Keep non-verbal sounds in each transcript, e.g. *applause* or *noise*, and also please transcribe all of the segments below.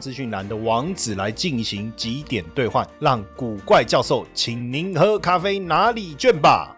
资讯栏的网址来进行几点兑换，让古怪教授请您喝咖啡拿礼券吧。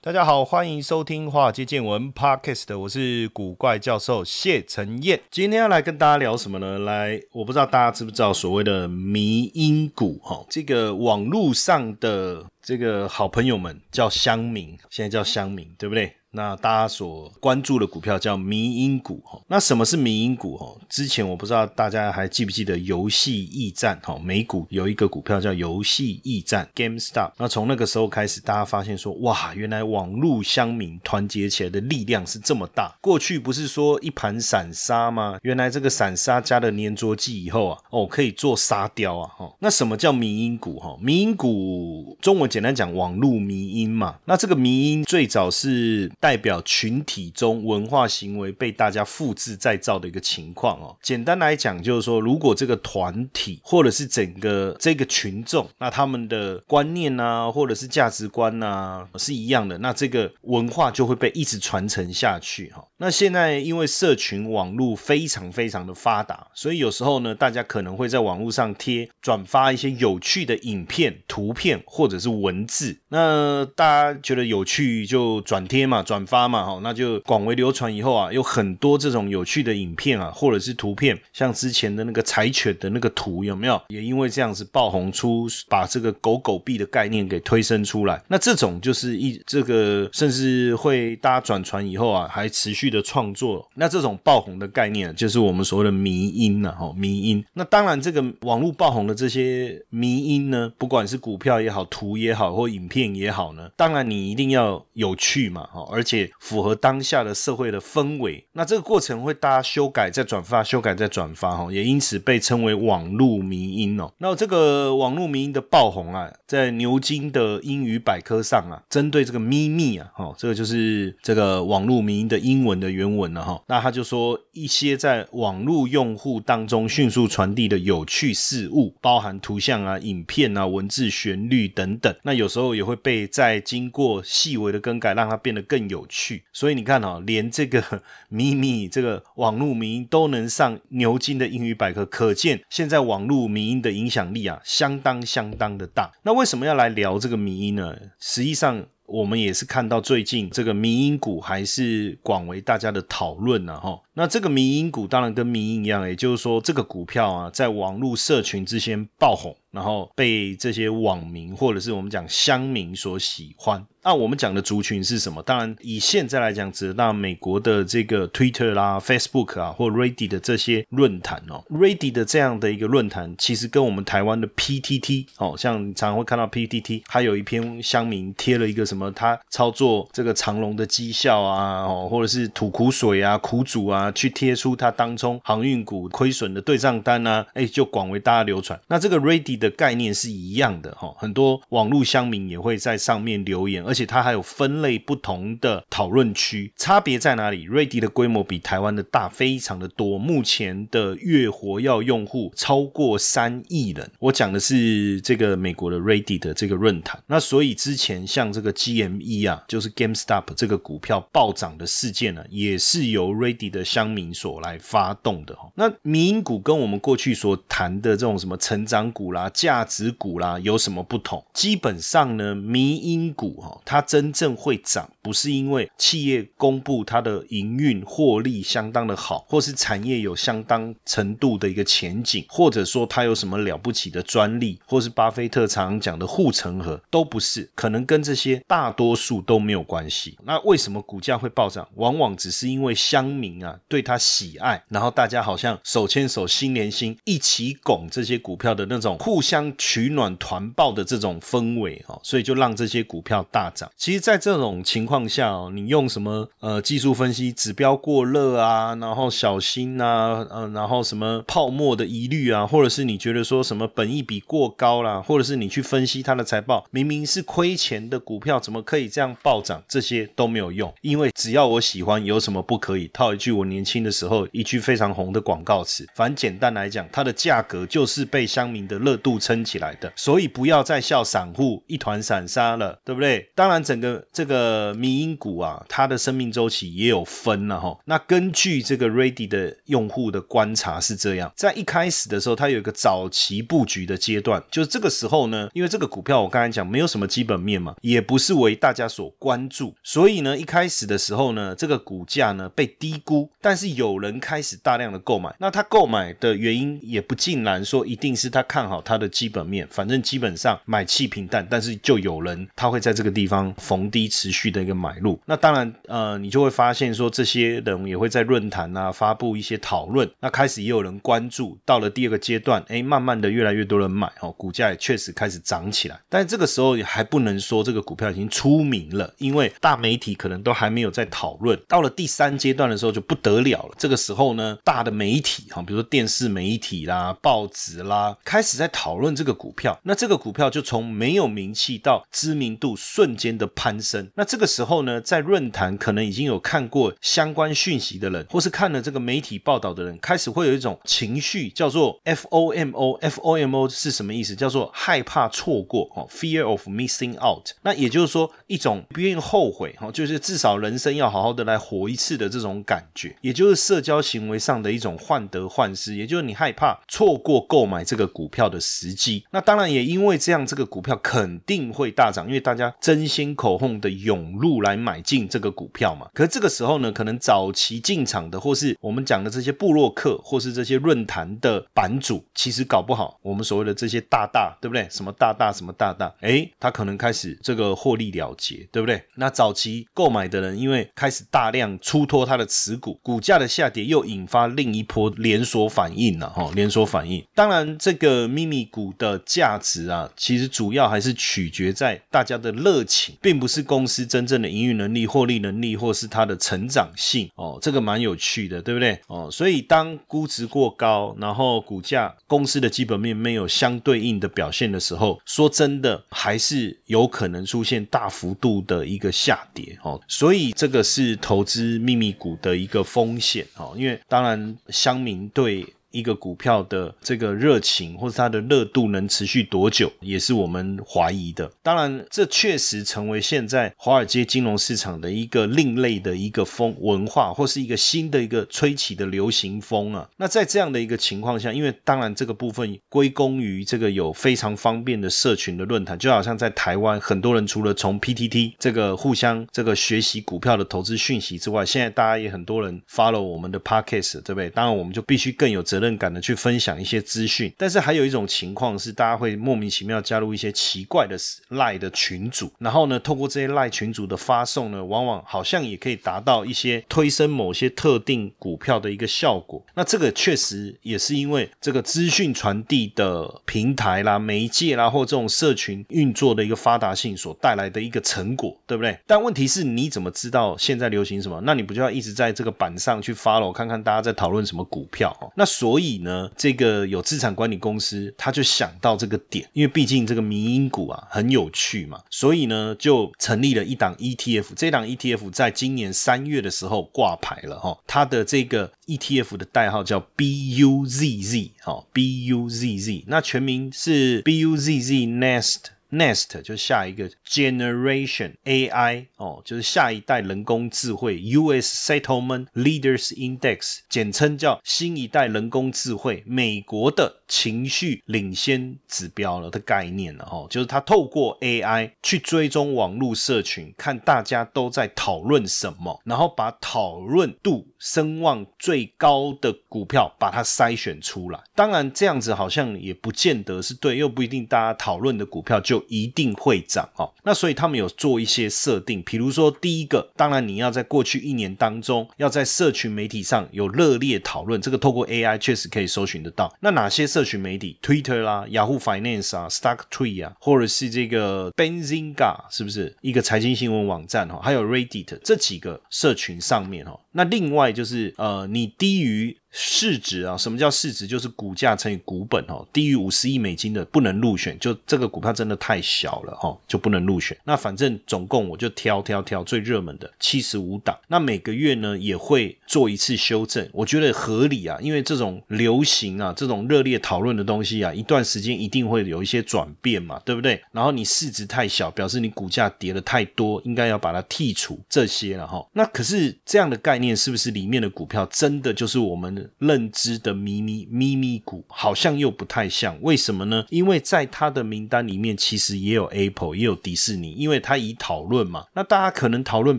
大家好，欢迎收听《话接见闻》Podcast，我是古怪教授谢承彦。今天要来跟大家聊什么呢？来，我不知道大家知不知道所谓的迷音股哈，这个网络上的这个好朋友们叫乡民，现在叫乡民，对不对？那大家所关注的股票叫迷因股哈。那什么是迷因股哈？之前我不知道大家还记不记得游戏驿站哈？美股有一个股票叫游戏驿站 GameStop。那从那个时候开始，大家发现说哇，原来网络乡民团结起来的力量是这么大。过去不是说一盘散沙吗？原来这个散沙加了粘着剂以后啊，哦，可以做沙雕啊哈。那什么叫迷因股哈？迷因股中文简单讲网络迷因嘛。那这个迷因最早是。代表群体中文化行为被大家复制再造的一个情况哦。简单来讲，就是说，如果这个团体或者是整个这个群众，那他们的观念啊，或者是价值观啊是一样的，那这个文化就会被一直传承下去哈。那现在因为社群网络非常非常的发达，所以有时候呢，大家可能会在网络上贴转发一些有趣的影片、图片或者是文字。那大家觉得有趣就转贴嘛。转发嘛，哈，那就广为流传以后啊，有很多这种有趣的影片啊，或者是图片，像之前的那个柴犬的那个图有没有？也因为这样子爆红出，把这个狗狗币的概念给推升出来。那这种就是一这个，甚至会大家转传以后啊，还持续的创作。那这种爆红的概念，就是我们所谓的迷音呐，哈，迷音。那当然，这个网络爆红的这些迷音呢，不管是股票也好，图也好，或影片也好呢，当然你一定要有趣嘛，哈。而且符合当下的社会的氛围，那这个过程会大家修改再转发，修改再转发哈，也因此被称为网络迷音哦。那这个网络迷音的爆红啊，在牛津的英语百科上啊，针对这个咪咪啊，哈，这个就是这个网络迷音的英文的原文了哈。那他就说一些在网络用户当中迅速传递的有趣事物，包含图像啊、影片啊、文字、旋律等等。那有时候也会被再经过细微的更改，让它变得更。有趣，所以你看哦，连这个 *laughs* 咪咪这个网络迷音都能上牛津的英语百科，可见现在网络迷音的影响力啊，相当相当的大。那为什么要来聊这个迷音呢？实际上，我们也是看到最近这个迷音股还是广为大家的讨论呢，哈。那这个迷音股当然跟迷音一样，也就是说，这个股票啊，在网络社群之间爆红，然后被这些网民或者是我们讲乡民所喜欢。那我们讲的族群是什么？当然，以现在来讲，指那美国的这个 Twitter 啦、Facebook 啊，或 Reddit 的这些论坛哦。Reddit 的这样的一个论坛，其实跟我们台湾的 PTT 哦，像常常会看到 PTT，它有一篇乡民贴了一个什么，他操作这个长龙的绩效啊，哦，或者是吐苦水啊、苦主啊，去贴出他当中航运股亏损的对账单啊，哎，就广为大家流传。那这个 Reddit 的概念是一样的哈，很多网络乡民也会在上面留言，而且。它还有分类不同的讨论区，差别在哪里？瑞迪的规模比台湾的大非常的多，目前的月活跃用户超过三亿人。我讲的是这个美国的瑞迪的这个论坛。那所以之前像这个 GME 啊，就是 GameStop 这个股票暴涨的事件呢，也是由瑞迪的乡民所来发动的哈。那民营股跟我们过去所谈的这种什么成长股啦、价值股啦有什么不同？基本上呢，迷因股哈。它真正会涨，不是因为企业公布它的营运获利相当的好，或是产业有相当程度的一个前景，或者说它有什么了不起的专利，或是巴菲特常讲的护城河，都不是，可能跟这些大多数都没有关系。那为什么股价会暴涨？往往只是因为乡民啊对它喜爱，然后大家好像手牵手心连心，一起拱这些股票的那种互相取暖团抱的这种氛围啊，所以就让这些股票大涨。其实，在这种情况况下哦，你用什么呃技术分析指标过热啊，然后小心啊，呃，然后什么泡沫的疑虑啊，或者是你觉得说什么本益比过高啦，或者是你去分析它的财报，明明是亏钱的股票，怎么可以这样暴涨？这些都没有用，因为只要我喜欢，有什么不可以？套一句我年轻的时候一句非常红的广告词，反简单来讲，它的价格就是被乡民的热度撑起来的，所以不要再笑散户一团散沙了，对不对？当然，整个这个迷因股啊，它的生命周期也有分了哈。那根据这个 Ready 的用户的观察是这样，在一开始的时候，它有一个早期布局的阶段，就是这个时候呢，因为这个股票我刚才讲没有什么基本面嘛，也不是为大家所关注，所以呢，一开始的时候呢，这个股价呢被低估，但是有人开始大量的购买，那他购买的原因也不尽然说一定是他看好它的基本面，反正基本上买气平淡，但是就有人他会在这个地方逢低持续的一个买入，那当然呃，你就会发现说这些人也会在论坛啊发布一些讨论，那开始也有人关注，到了第二个阶段，哎，慢慢的越来越多人买哦，股价也确实开始涨起来，但这个时候也还不能说这个股票已经出名了，因为大媒体可能都还没有在讨论，到了第三阶段的时候就不得了了，这个时候呢，大的媒体哈，比如说电视媒体啦、报纸啦，开始在讨论这个股票，那这个股票就从没有名气到知名度瞬间的攀升，那这个时时候呢，在论坛可能已经有看过相关讯息的人，或是看了这个媒体报道的人，开始会有一种情绪，叫做 FOMO，FOMO 是什么意思？叫做害怕错过哦，Fear of missing out。那也就是说，一种不愿意后悔哦，就是至少人生要好好的来活一次的这种感觉，也就是社交行为上的一种患得患失，也就是你害怕错过购买这个股票的时机。那当然也因为这样，这个股票肯定会大涨，因为大家争先恐后的涌入来买进这个股票嘛。可是这个时候呢，可能早期进场的，或是我们讲的这些布洛克，或是这些论坛的版主，其实搞不好我们所谓的这些大大，对不对？什么大大，什么大大，哎，他可能开始这个获利了结，对不对？那早期购买的人，因为开始大量出脱他的持股，股价的下跌又引发另一波连锁反应了哈，连锁反应。当然，这个秘密股的价值啊，其实主要还是取决在大家的热情，并不是公司真正的营运能力、获利能力，或是它的成长性哦。这个蛮有趣的，对不对？哦，所以当估值过高，然后股价公司的基本面没有相对应的表现的时候，说真的，还是有可能出现大幅度的一个下跌哦。所以这个是投资秘密股的一个风险哦，因为当然乡民对。一个股票的这个热情或者它的热度能持续多久，也是我们怀疑的。当然，这确实成为现在华尔街金融市场的一个另类的一个风文化，或是一个新的一个吹起的流行风啊。那在这样的一个情况下，因为当然这个部分归功于这个有非常方便的社群的论坛，就好像在台湾很多人除了从 PTT 这个互相这个学习股票的投资讯息之外，现在大家也很多人 follow 我们的 Podcast，对不对？当然我们就必须更有责。责任感的去分享一些资讯，但是还有一种情况是，大家会莫名其妙加入一些奇怪的赖的群组，然后呢，透过这些赖群组的发送呢，往往好像也可以达到一些推升某些特定股票的一个效果。那这个确实也是因为这个资讯传递的平台啦、媒介啦，或这种社群运作的一个发达性所带来的一个成果，对不对？但问题是，你怎么知道现在流行什么？那你不就要一直在这个板上去 follow，看看大家在讨论什么股票？那所所以呢，这个有资产管理公司，他就想到这个点，因为毕竟这个民营股啊很有趣嘛，所以呢就成立了一档 ETF。这档 ETF 在今年三月的时候挂牌了哈，它的这个 ETF 的代号叫 BUZZ 哈，BUZZ，那全名是 BUZZ Nest。Nest，就下一个 Generation AI 哦，就是下一代人工智慧 US Settlement Leaders Index，简称叫新一代人工智慧美国的情绪领先指标了的概念了哦，就是它透过 AI 去追踪网络社群，看大家都在讨论什么，然后把讨论度。声望最高的股票，把它筛选出来。当然，这样子好像也不见得是对，又不一定大家讨论的股票就一定会涨哦。那所以他们有做一些设定，比如说第一个，当然你要在过去一年当中，要在社群媒体上有热烈讨论，这个透过 AI 确实可以搜寻得到。那哪些社群媒体？Twitter 啦、Yahoo Finance 啊、StockTree 啊，或者是这个 Benzinga 是不是一个财经新闻网站哈？还有 Reddit 这几个社群上面哈。那另外就是呃，你低于。市值啊，什么叫市值？就是股价乘以股本哦，低于五十亿美金的不能入选，就这个股票真的太小了哈，就不能入选。那反正总共我就挑挑挑最热门的七十五档，那每个月呢也会做一次修正，我觉得合理啊，因为这种流行啊，这种热烈讨论的东西啊，一段时间一定会有一些转变嘛，对不对？然后你市值太小，表示你股价跌的太多，应该要把它剔除这些了哈。那可是这样的概念是不是里面的股票真的就是我们？认知的咪咪咪咪股好像又不太像，为什么呢？因为在他的名单里面，其实也有 Apple，也有迪士尼，因为他以讨论嘛。那大家可能讨论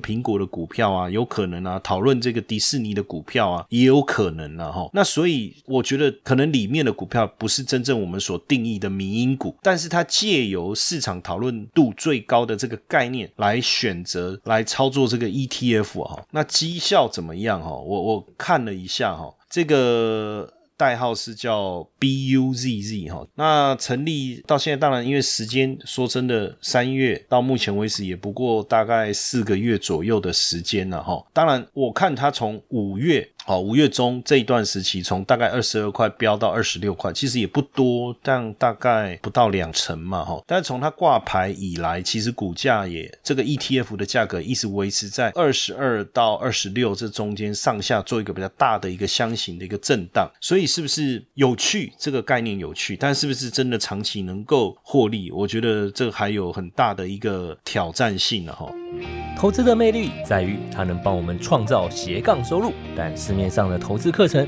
苹果的股票啊，有可能啊，讨论这个迪士尼的股票啊，也有可能啊。哈。那所以我觉得，可能里面的股票不是真正我们所定义的民营股，但是它借由市场讨论度最高的这个概念来选择来操作这个 ETF 哈。那绩效怎么样哈？我我看了一下哈。这个代号是叫 BUZZ 哈，那成立到现在，当然因为时间说真的，三月到目前为止也不过大概四个月左右的时间了哈。当然，我看他从五月。好，五月中这一段时期，从大概二十二块飙到二十六块，其实也不多，但大概不到两成嘛，哈。但是从它挂牌以来，其实股价也这个 ETF 的价格一直维持在二十二到二十六这中间上下做一个比较大的一个箱型的一个震荡。所以是不是有趣？这个概念有趣，但是不是真的长期能够获利？我觉得这还有很大的一个挑战性了，哈。投资的魅力在于它能帮我们创造斜杠收入，但市面上的投资课程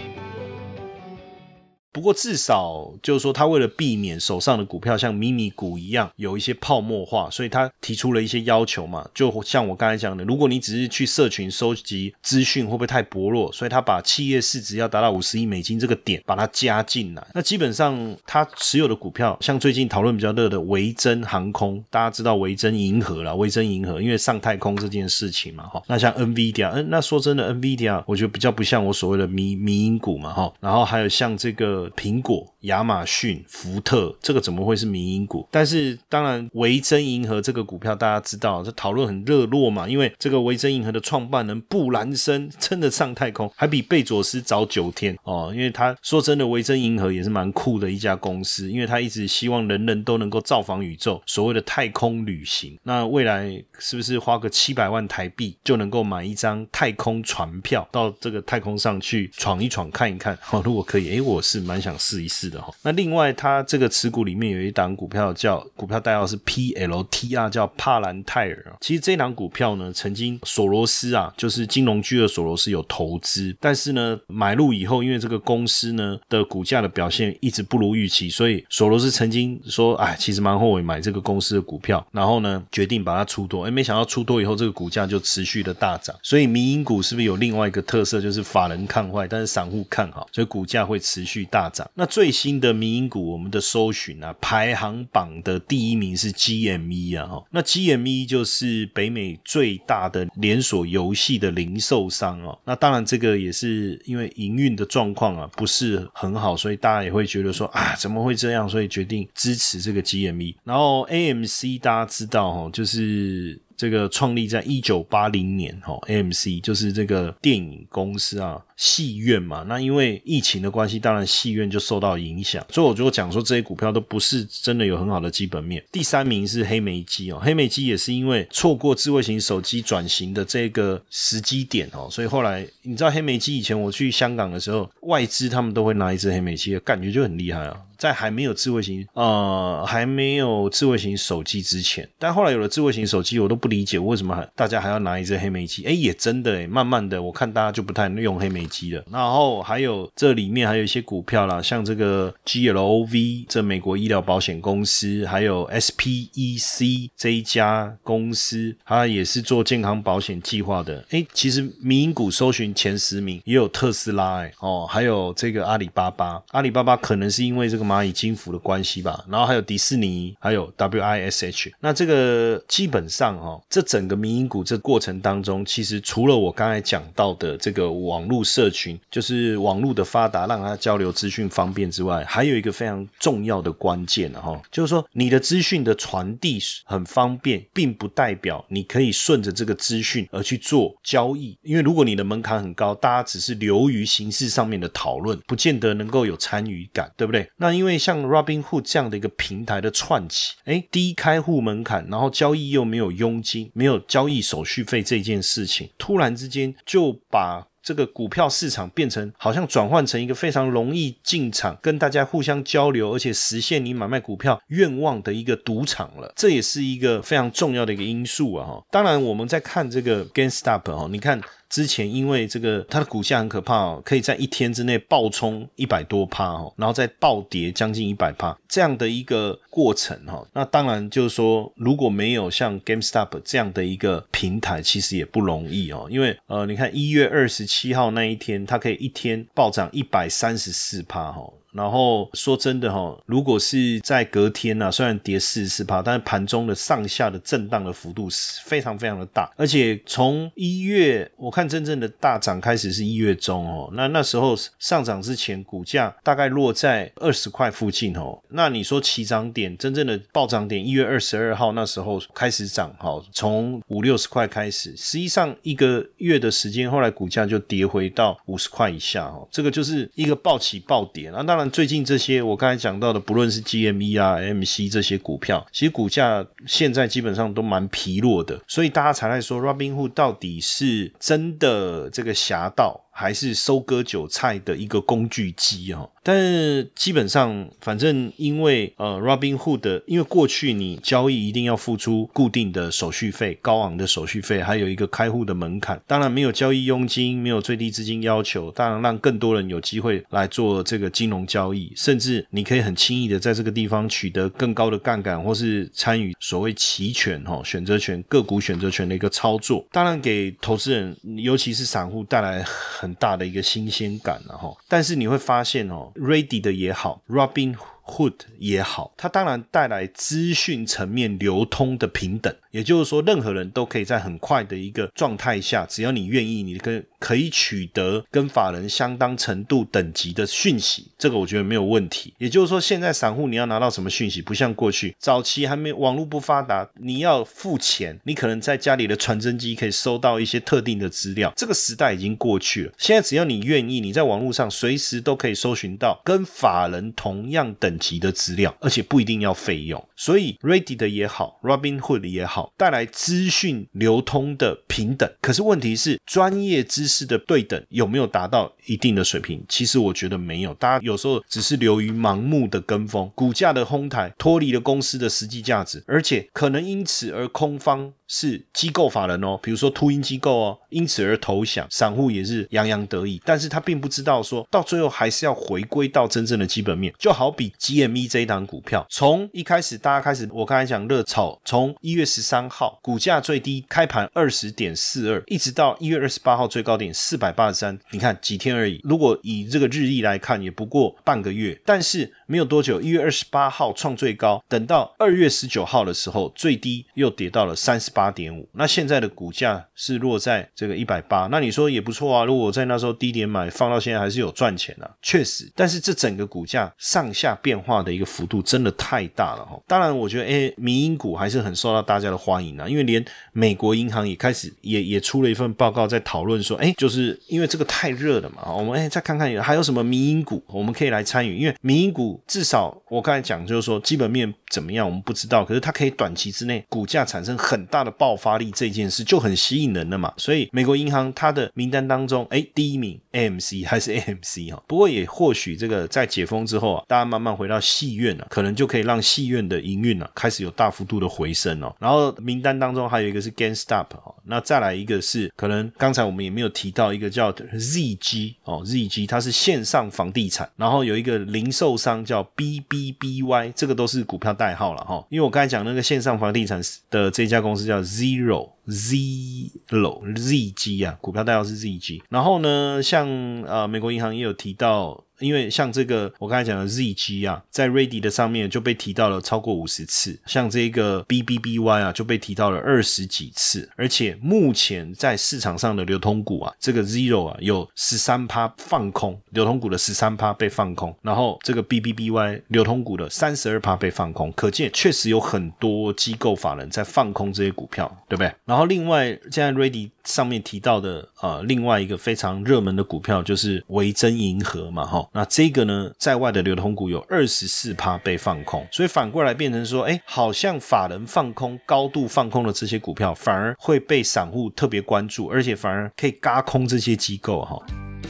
不过至少就是说，他为了避免手上的股票像迷你股一样有一些泡沫化，所以他提出了一些要求嘛。就像我刚才讲的，如果你只是去社群收集资讯，会不会太薄弱？所以他把企业市值要达到五十亿美金这个点把它加进来。那基本上他持有的股票，像最近讨论比较热的维珍航空，大家知道维珍银河了，维珍银河因为上太空这件事情嘛，哈。那像 NVIDIA，嗯，那说真的，NVIDIA 我觉得比较不像我所谓的迷迷因股嘛，哈。然后还有像这个。苹果、亚马逊、福特，这个怎么会是民营股？但是当然，维珍银河这个股票大家知道，这讨论很热络嘛。因为这个维珍银河的创办人布兰森真的上太空，还比贝佐斯早九天哦。因为他说真的，维珍银河也是蛮酷的一家公司，因为他一直希望人人都能够造访宇宙，所谓的太空旅行。那未来是不是花个七百万台币就能够买一张太空船票，到这个太空上去闯一闯、看一看？哦，如果可以，哎，我是。蛮想试一试的哈。那另外，它这个持股里面有一档股票叫股票代号是 PLTR，叫帕兰泰尔。其实这档股票呢，曾经索罗斯啊，就是金融巨鳄索罗斯有投资，但是呢，买入以后，因为这个公司呢的股价的表现一直不如预期，所以索罗斯曾经说，哎，其实蛮后悔买这个公司的股票，然后呢，决定把它出多。哎，没想到出多以后，这个股价就持续的大涨。所以民营股是不是有另外一个特色，就是法人看坏，但是散户看好，所以股价会持续大。大涨。那最新的民营股，我们的搜寻啊，排行榜的第一名是 GME 啊，哈。那 GME 就是北美最大的连锁游戏的零售商哦。那当然，这个也是因为营运的状况啊不是很好，所以大家也会觉得说啊，怎么会这样？所以决定支持这个 GME。然后 AMC 大家知道哈，就是。这个创立在一九八零年，哈，AMC 就是这个电影公司啊，戏院嘛。那因为疫情的关系，当然戏院就受到影响。所以我就讲说，这些股票都不是真的有很好的基本面。第三名是黑莓机哦，黑莓机也是因为错过智慧型手机转型的这个时机点哦，所以后来你知道黑莓机以前我去香港的时候，外资他们都会拿一支黑莓机，感觉就很厉害啊。在还没有智慧型呃还没有智慧型手机之前，但后来有了智慧型手机，我都不理解为什么还大家还要拿一只黑莓机。哎，也真的哎，慢慢的我看大家就不太用黑莓机了。然后还有这里面还有一些股票啦，像这个 GLOV 这美国医疗保险公司，还有 SPEC 这一家公司，它也是做健康保险计划的。哎，其实民营股搜寻前十名也有特斯拉哎哦，还有这个阿里巴巴。阿里巴巴可能是因为这个蚂蚁金服的关系吧。然后还有迪士尼，还有 WISH。那这个基本上哈，这整个民营股这过程当中，其实除了我刚才讲到的这个网络社群，就是网络的发达让它交流资讯方便之外，还有一个非常重要的关键哈，就是说你的资讯的传递很方便，并不代表你可以顺着这个资讯而去做交易。因为如果你的门槛很高，大家只是流于形式上面的讨论，不见得能够有参与感，对不对？那因因为像 Robinhood 这样的一个平台的串起，哎，低开户门槛，然后交易又没有佣金，没有交易手续费这件事情，突然之间就把。这个股票市场变成好像转换成一个非常容易进场、跟大家互相交流，而且实现你买卖股票愿望的一个赌场了。这也是一个非常重要的一个因素啊！哈，当然我们在看这个 GainStop 哈，你看。之前因为这个它的股价很可怕哦，可以在一天之内暴冲一百多趴哦，然后再暴跌将近一百趴这样的一个过程哈。那当然就是说，如果没有像 GameStop 这样的一个平台，其实也不容易哦。因为呃，你看一月二十七号那一天，它可以一天暴涨一百三十四趴哈。然后说真的哈，如果是在隔天呢，虽然跌四十趴，但是盘中的上下的震荡的幅度是非常非常的大，而且从一月我看真正的大涨开始是一月中哦，那那时候上涨之前股价大概落在二十块附近哦，那你说起涨点真正的暴涨点一月二十二号那时候开始涨哈，从五六十块开始，实际上一个月的时间后来股价就跌回到五十块以下哦，这个就是一个暴起暴跌，那当然。最近这些我刚才讲到的，不论是 GME 啊、MC 这些股票，其实股价现在基本上都蛮疲弱的，所以大家才在说 Robinhood 到底是真的这个侠盗。还是收割韭菜的一个工具机哦。但基本上，反正因为呃，Robinhood，因为过去你交易一定要付出固定的手续费，高昂的手续费，还有一个开户的门槛。当然没有交易佣金，没有最低资金要求，当然让更多人有机会来做这个金融交易，甚至你可以很轻易的在这个地方取得更高的杠杆，或是参与所谓期权哈选择权个股选择权的一个操作。当然给投资人，尤其是散户带来很大的一个新鲜感然后。但是你会发现哦。Ready 的也好，Robin。Hood 也好，它当然带来资讯层面流通的平等，也就是说，任何人都可以在很快的一个状态下，只要你愿意，你跟可以取得跟法人相当程度等级的讯息，这个我觉得没有问题。也就是说，现在散户你要拿到什么讯息，不像过去早期还没网络不发达，你要付钱，你可能在家里的传真机可以收到一些特定的资料，这个时代已经过去了。现在只要你愿意，你在网络上随时都可以搜寻到跟法人同样等。级的资料，而且不一定要费用，所以 Ready 的也好，Robinhood 也好，带来资讯流通的平等。可是问题是，专业知识的对等有没有达到一定的水平？其实我觉得没有，大家有时候只是流于盲目的跟风，股价的哄抬脱离了公司的实际价值，而且可能因此而空方。是机构法人哦，比如说秃鹰机构哦，因此而投降，散户也是洋洋得意，但是他并不知道说到最后还是要回归到真正的基本面，就好比 GME 这一档股票，从一开始大家开始，我刚才讲热炒，从一月十三号股价最低开盘二十点四二，一直到一月二十八号最高点四百八十三，你看几天而已，如果以这个日历来看，也不过半个月，但是没有多久，一月二十八号创最高，等到二月十九号的时候，最低又跌到了三十八。点五，那现在的股价是落在这个一百八，那你说也不错啊。如果在那时候低点买，放到现在还是有赚钱啊，确实。但是这整个股价上下变化的一个幅度真的太大了哈。当然，我觉得诶，民营股还是很受到大家的欢迎啊，因为连美国银行也开始也也出了一份报告，在讨论说，哎，就是因为这个太热了嘛，我们哎再看看还有什么民营股我们可以来参与，因为民营股至少我刚才讲就是说基本面怎么样我们不知道，可是它可以短期之内股价产生很大的爆发力，这件事就很吸引人了嘛。所以美国银行它的名单当中，哎，第一名 AMC 还是 AMC 哈，不过也或许这个在解封之后啊，大家慢慢回到戏院了，可能就可以让戏院的营运啊开始有大幅度的回升哦。然后名单当中还有一个是 GameStop 哦，那再来一个是可能刚才我们也没有提提到一个叫 ZG 哦，ZG 它是线上房地产，然后有一个零售商叫 BBBY，这个都是股票代号了哈。因为我刚才讲那个线上房地产的这家公司叫 Zero Zero ZG 啊，股票代号是 ZG。然后呢，像呃美国银行也有提到。因为像这个我刚才讲的 ZG 啊，在 Ready 的上面就被提到了超过五十次，像这个 BBBY 啊就被提到了二十几次，而且目前在市场上的流通股啊，这个 Zero 啊有十三趴放空，流通股的十三趴被放空，然后这个 BBBY 流通股的三十二趴被放空，可见确实有很多机构法人在放空这些股票，对不对？然后另外现在 Ready 上面提到的啊，另外一个非常热门的股票就是维珍银河嘛，哈。那这个呢，在外的流通股有二十四趴被放空，所以反过来变成说，哎，好像法人放空、高度放空的这些股票，反而会被散户特别关注，而且反而可以嘎空这些机构哈。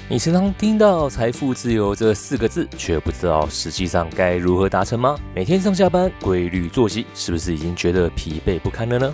你时常听到财富自由这四个字，却不知道实际上该如何达成吗？每天上下班规律作息，是不是已经觉得疲惫不堪了呢？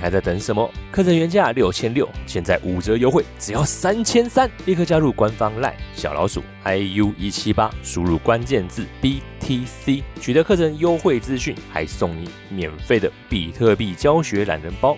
还在等什么？课程原价六千六，现在五折优惠，只要三千三！立刻加入官方 LINE 小老鼠 IU 一七八，输入关键字 BTC，取得课程优惠资讯，还送你免费的比特币教学懒人包。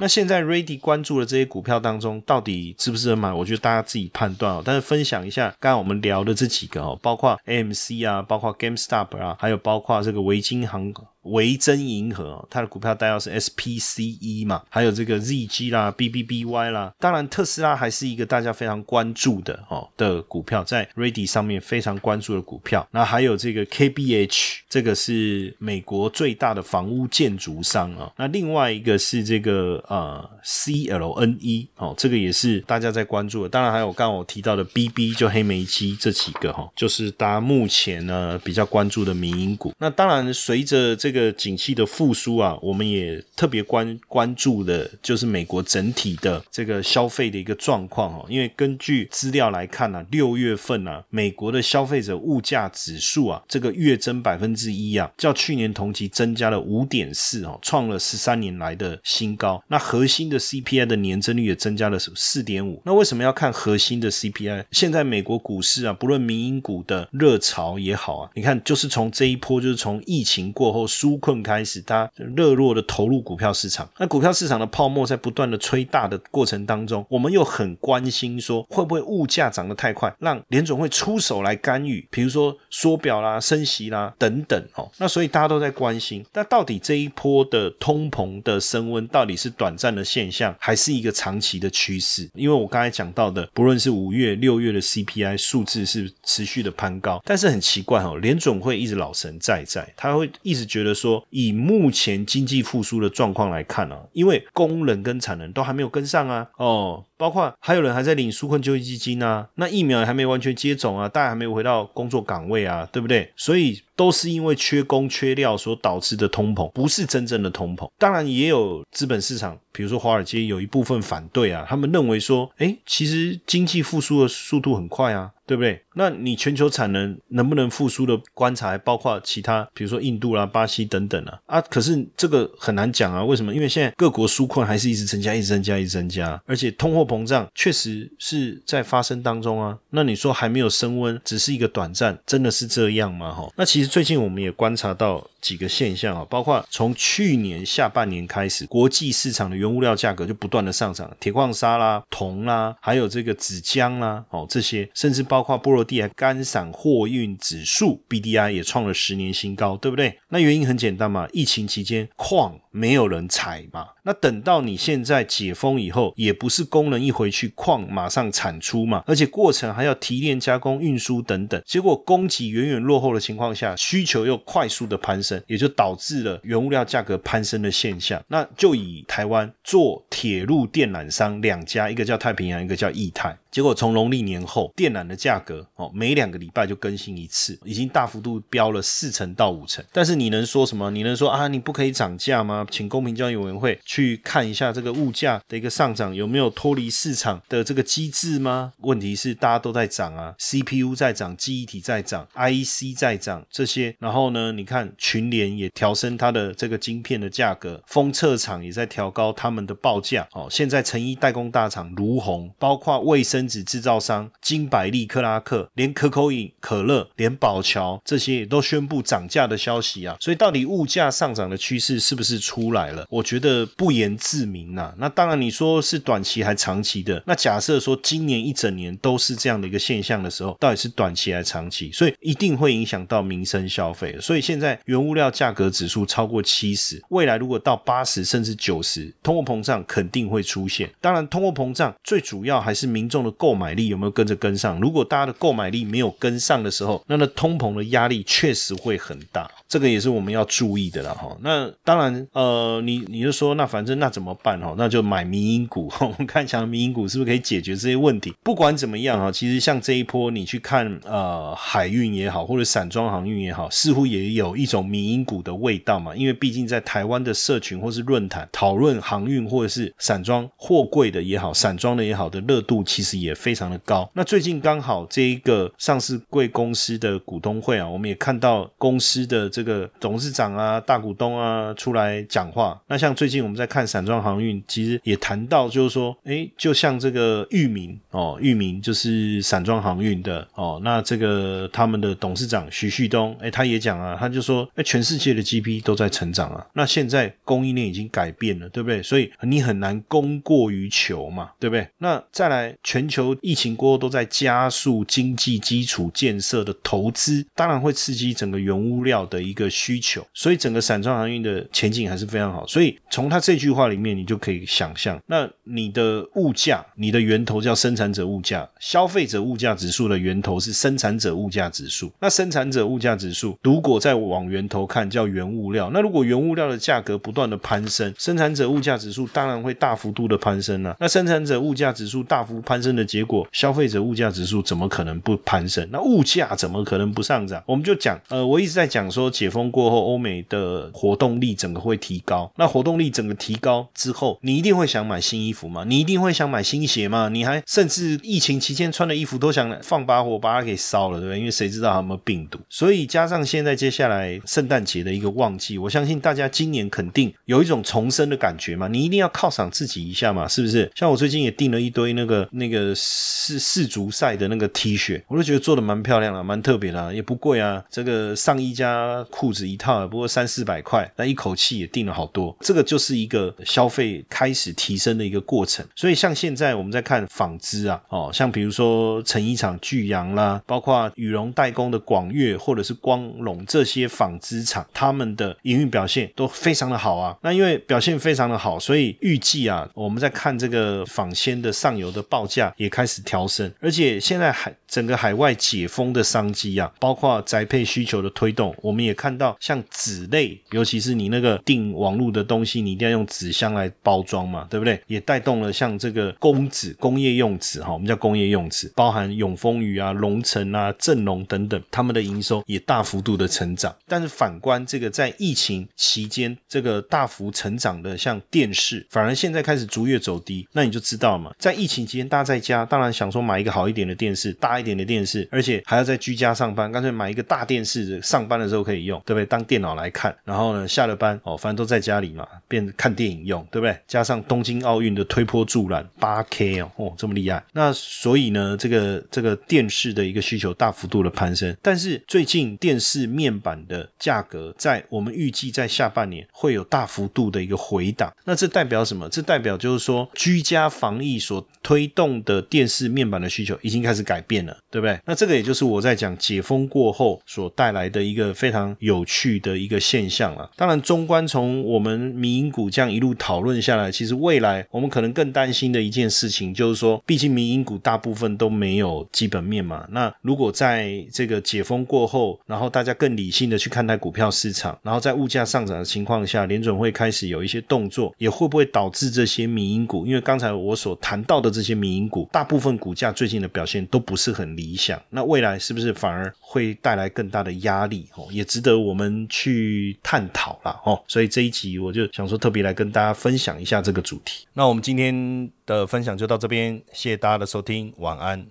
那现在 Ready 关注的这些股票当中，到底值不值得买？我觉得大家自己判断哦。但是分享一下，刚刚我们聊的这几个哦，包括 AMC 啊，包括 GameStop 啊，还有包括这个维金航。维珍银河，它的股票代号是 SPCE 嘛，还有这个 ZG 啦、BBBY 啦，当然特斯拉还是一个大家非常关注的哦的股票，在 Ready 上面非常关注的股票。那还有这个 KBH，这个是美国最大的房屋建筑商啊。那另外一个是这个呃 CLNE 哦，这个也是大家在关注的。当然还有刚刚我提到的 BB 就黑莓机这几个哈，就是大家目前呢比较关注的民营股。那当然随着这个个景气的复苏啊，我们也特别关关注的，就是美国整体的这个消费的一个状况哦。因为根据资料来看呢，六月份呢，美国的消费者物价指数啊，这个月增百分之一啊，较去年同期增加了五点四哦，创了十三年来的新高。那核心的 CPI 的年增率也增加了四点五。那为什么要看核心的 CPI？现在美国股市啊，不论民营股的热潮也好啊，你看就是从这一波，就是从疫情过后。纾困开始，他热络的投入股票市场。那股票市场的泡沫在不断的吹大的过程当中，我们又很关心说，会不会物价涨得太快，让联总会出手来干预，比如说缩表啦、升息啦等等哦。那所以大家都在关心，那到底这一波的通膨的升温，到底是短暂的现象，还是一个长期的趋势？因为我刚才讲到的，不论是五月、六月的 CPI 数字是持续的攀高，但是很奇怪哦，联总会一直老神在在，他会一直觉得。说以目前经济复苏的状况来看啊，因为工人跟产能都还没有跟上啊，哦。包括还有人还在领纾困就业基金啊，那疫苗还没完全接种啊，大家还没有回到工作岗位啊，对不对？所以都是因为缺工缺料所导致的通膨，不是真正的通膨。当然也有资本市场，比如说华尔街有一部分反对啊，他们认为说，哎，其实经济复苏的速度很快啊，对不对？那你全球产能能不能复苏的观察，还包括其他，比如说印度啦、巴西等等啊，啊，可是这个很难讲啊，为什么？因为现在各国纾困还是一直增加，一直增加，一直增加，而且通货。膨胀确实是在发生当中啊，那你说还没有升温，只是一个短暂，真的是这样吗？哈，那其实最近我们也观察到几个现象啊，包括从去年下半年开始，国际市场的原原物料价格就不断的上涨，铁矿砂啦、铜啦，还有这个纸浆啦，哦这些，甚至包括波罗的海干散货运指数 BDI 也创了十年新高，对不对？那原因很简单嘛，疫情期间矿没有人采嘛，那等到你现在解封以后，也不是工人一回去矿马上产出嘛，而且过程还要提炼、加工、运输等等，结果供给远远落后的情况下，需求又快速的攀升，也就导致了原物料价格攀升的现象。那就以台湾做铁路电缆商两家，一个叫太平洋，一个叫易泰。结果从农历年后，电缆的价格哦，每两个礼拜就更新一次，已经大幅度飙了四成到五成。但是你能说什么？你能说啊，你不可以涨价吗？请公平交易委员会去看一下这个物价的一个上涨有没有脱离市场的这个机制吗？问题是大家都在涨啊，CPU 在涨，记忆体在涨，IC 在涨这些。然后呢，你看群联也调升它的这个晶片的价格，封测厂也在调高他们的报价。哦，现在成衣代工大厂如虹，包括卫生。纸制造商金百利、克拉克，连可口饮、可乐，连宝桥这些也都宣布涨价的消息啊！所以到底物价上涨的趋势是不是出来了？我觉得不言自明呐。那当然，你说是短期还长期的？那假设说今年一整年都是这样的一个现象的时候，到底是短期还长期？所以一定会影响到民生消费。所以现在原物料价格指数超过七十，未来如果到八十甚至九十，通货膨胀肯定会出现。当然，通货膨胀最主要还是民众的。购买力有没有跟着跟上？如果大家的购买力没有跟上的时候，那那通膨的压力确实会很大，这个也是我们要注意的了哈。那当然，呃，你你就说那反正那怎么办哈？那就买民营股，*laughs* 我们看强的民营股是不是可以解决这些问题？不管怎么样啊，其实像这一波你去看呃海运也好，或者散装航运也好，似乎也有一种民营股的味道嘛。因为毕竟在台湾的社群或是论坛讨论航运或者是散装货柜的也好，散装的也好的热度其实也。非常的高。那最近刚好这一个上市贵公司的股东会啊，我们也看到公司的这个董事长啊、大股东啊出来讲话。那像最近我们在看散装航运，其实也谈到就是说，哎，就像这个域名哦，域名就是散装航运的哦。那这个他们的董事长徐旭东，哎，他也讲啊，他就说，哎，全世界的 GP 都在成长啊。那现在供应链已经改变了，对不对？所以你很难供过于求嘛，对不对？那再来全全球。疫情过后都在加速经济基础建设的投资，当然会刺激整个原物料的一个需求，所以整个散装航运的前景还是非常好。所以从他这句话里面，你就可以想象，那你的物价，你的源头叫生产者物价，消费者物价指数的源头是生产者物价指数。那生产者物价指数如果再往源头看，叫原物料。那如果原物料的价格不断的攀升，生产者物价指数当然会大幅度的攀升了。那生产者物价指数大幅攀升的。结果，消费者物价指数怎么可能不攀升？那物价怎么可能不上涨？我们就讲，呃，我一直在讲说，解封过后，欧美的活动力整个会提高。那活动力整个提高之后，你一定会想买新衣服嘛？你一定会想买新鞋嘛？你还甚至疫情期间穿的衣服都想放把火把它给烧了，对不对？因为谁知道有没有病毒？所以加上现在接下来圣诞节的一个旺季，我相信大家今年肯定有一种重生的感觉嘛。你一定要犒赏自己一下嘛，是不是？像我最近也订了一堆那个那个。世世足赛的那个 T 恤，我都觉得做的蛮漂亮的，蛮特别的，也不贵啊。这个上衣加裤子一套，不过三四百块，那一口气也订了好多。这个就是一个消费开始提升的一个过程。所以像现在我们在看纺织啊，哦，像比如说成衣厂巨阳啦，包括羽绒代工的广越或者是光隆这些纺织厂，他们的营运表现都非常的好啊。那因为表现非常的好，所以预计啊，我们在看这个纺纤的上游的报价也。开始调升，而且现在海整个海外解封的商机啊，包括宅配需求的推动，我们也看到像纸类，尤其是你那个订网络的东西，你一定要用纸箱来包装嘛，对不对？也带动了像这个工纸、工业用纸哈，我们叫工业用纸，包含永丰余啊、龙城啊、正隆等等，他们的营收也大幅度的成长。但是反观这个在疫情期间这个大幅成长的像电视，反而现在开始逐月走低，那你就知道嘛，在疫情期间大家在家。当然想说买一个好一点的电视，大一点的电视，而且还要在居家上班，干脆买一个大电视，上班的时候可以用，对不对？当电脑来看，然后呢，下了班哦，反正都在家里嘛，变看电影用，对不对？加上东京奥运的推波助澜，八 K 哦，哦，这么厉害，那所以呢，这个这个电视的一个需求大幅度的攀升，但是最近电视面板的价格在我们预计在下半年会有大幅度的一个回档，那这代表什么？这代表就是说居家防疫所推动的电视面板的需求已经开始改变了，对不对？那这个也就是我在讲解封过后所带来的一个非常有趣的一个现象了。当然，中观从我们民营股这样一路讨论下来，其实未来我们可能更担心的一件事情就是说，毕竟民营股大部分都没有基本面嘛。那如果在这个解封过后，然后大家更理性的去看待股票市场，然后在物价上涨的情况下，联准会开始有一些动作，也会不会导致这些民营股？因为刚才我所谈到的这些民营股，大部分股价最近的表现都不是很理想。那未来是不是反而会带来更大的压力？哦，也值得我们去探讨啦哦。所以这一集我就想说，特别来跟大家分享一下这个主题。那我们今天的分享就到这边，谢谢大家的收听，晚安。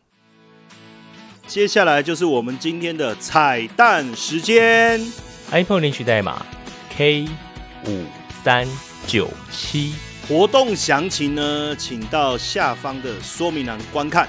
接下来就是我们今天的彩蛋时间。iPhone 领取代码 K 五三九七。活动详情呢，请到下方的说明栏观看。